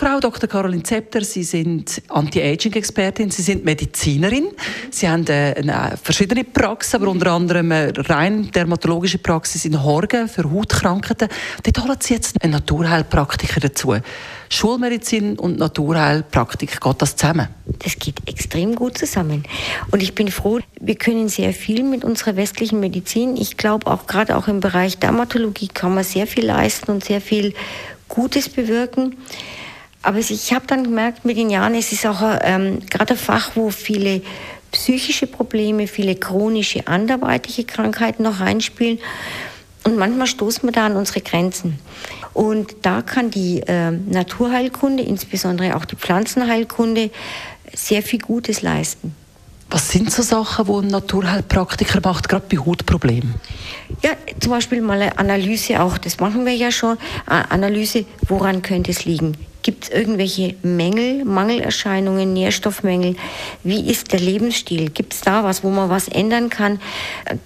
Frau Dr. Caroline Zepter, Sie sind Anti-Aging-Expertin, Sie sind Medizinerin. Sie haben äh, eine, verschiedene Praxen, aber unter anderem eine rein dermatologische Praxis in Horgen für Hautkrankheiten. Dort holen Sie jetzt einen Naturheilpraktiker dazu. Schulmedizin und Naturheilpraktik, geht das zusammen? Das geht extrem gut zusammen. Und ich bin froh, wir können sehr viel mit unserer westlichen Medizin. Ich glaube auch gerade auch im Bereich Dermatologie kann man sehr viel leisten und sehr viel Gutes bewirken. Aber ich habe dann gemerkt mit den Jahren, es ist auch ähm, gerade ein Fach, wo viele psychische Probleme, viele chronische, anderweitige Krankheiten noch reinspielen. Und manchmal stoßen wir da an unsere Grenzen. Und da kann die äh, Naturheilkunde, insbesondere auch die Pflanzenheilkunde, sehr viel Gutes leisten. Was sind so Sachen, die ein Naturheilpraktiker macht, gerade bei Hautproblemen? Ja, zum Beispiel mal eine Analyse auch, das machen wir ja schon. Eine Analyse, woran könnte es liegen? Gibt es irgendwelche Mängel, Mangelerscheinungen, Nährstoffmängel? Wie ist der Lebensstil? Gibt es da was, wo man was ändern kann?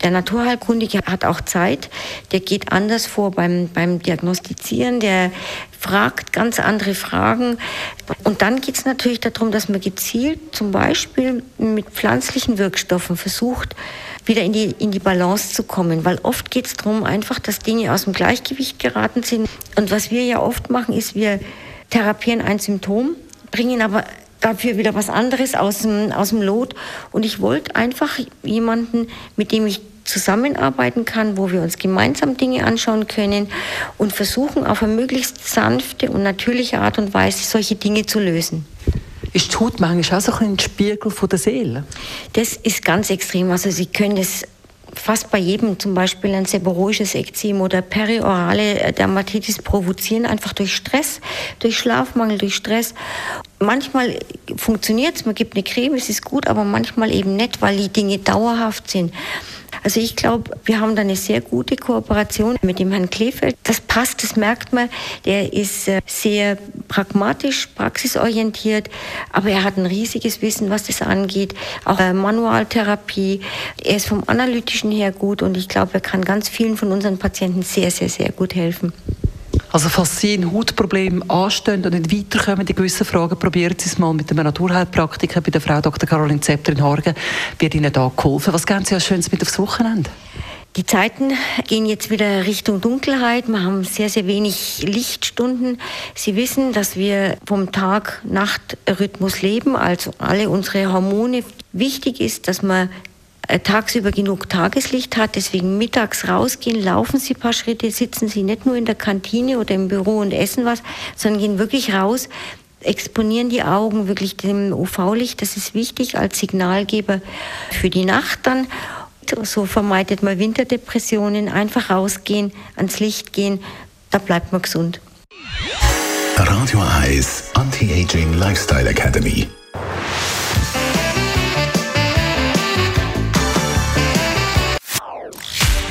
Der Naturheilkundige hat auch Zeit. Der geht anders vor beim, beim Diagnostizieren. Der fragt ganz andere Fragen. Und dann geht es natürlich darum, dass man gezielt zum Beispiel mit pflanzlichen Wirkstoffen versucht, wieder in die, in die Balance zu kommen. Weil oft geht es darum, einfach, dass Dinge aus dem Gleichgewicht geraten sind. Und was wir ja oft machen, ist, wir therapieren ein Symptom, bringen aber dafür wieder was anderes aus dem, aus dem Lot. Und ich wollte einfach jemanden, mit dem ich zusammenarbeiten kann, wo wir uns gemeinsam Dinge anschauen können und versuchen auf eine möglichst sanfte und natürliche Art und Weise solche Dinge zu lösen. Ist Haut manchmal auch so ein Spiegel von der Seele? Das ist ganz extrem. Also Sie können das fast bei jedem zum Beispiel ein seborrhoisches Ekzem oder periorale Dermatitis provozieren, einfach durch Stress, durch Schlafmangel, durch Stress. Manchmal funktioniert es, man gibt eine Creme, es ist gut, aber manchmal eben nicht, weil die Dinge dauerhaft sind. Also ich glaube, wir haben da eine sehr gute Kooperation mit dem Herrn Kleefeld. Das passt, das merkt man. Der ist äh, sehr pragmatisch, praxisorientiert, aber er hat ein riesiges Wissen, was das angeht. Auch äh, Manualtherapie. Er ist vom Analytischen her gut und ich glaube, er kann ganz vielen von unseren Patienten sehr, sehr, sehr gut helfen. Also falls Sie ein Hautproblem anstehen und nicht weiterkommen in gewissen Fragen, probieren Sie es mal mit einem Naturheilpraktiker bei der Frau Dr. Caroline Zepter in Horgen. Wird Ihnen da geholfen. Was geben Sie als Schönes mit aufs Wochenende? Die Zeiten gehen jetzt wieder Richtung Dunkelheit. Wir haben sehr, sehr wenig Lichtstunden. Sie wissen, dass wir vom Tag-Nacht-Rhythmus leben, also alle unsere Hormone. Wichtig ist, dass man tagsüber genug Tageslicht hat, deswegen mittags rausgehen, laufen Sie ein paar Schritte, sitzen Sie nicht nur in der Kantine oder im Büro und essen was, sondern gehen wirklich raus, exponieren die Augen wirklich dem UV-Licht, das ist wichtig als Signalgeber für die Nacht dann. So vermeidet man Winterdepressionen, einfach rausgehen, ans Licht gehen, da bleibt man gesund. Radio Eyes Anti-Aging Lifestyle Academy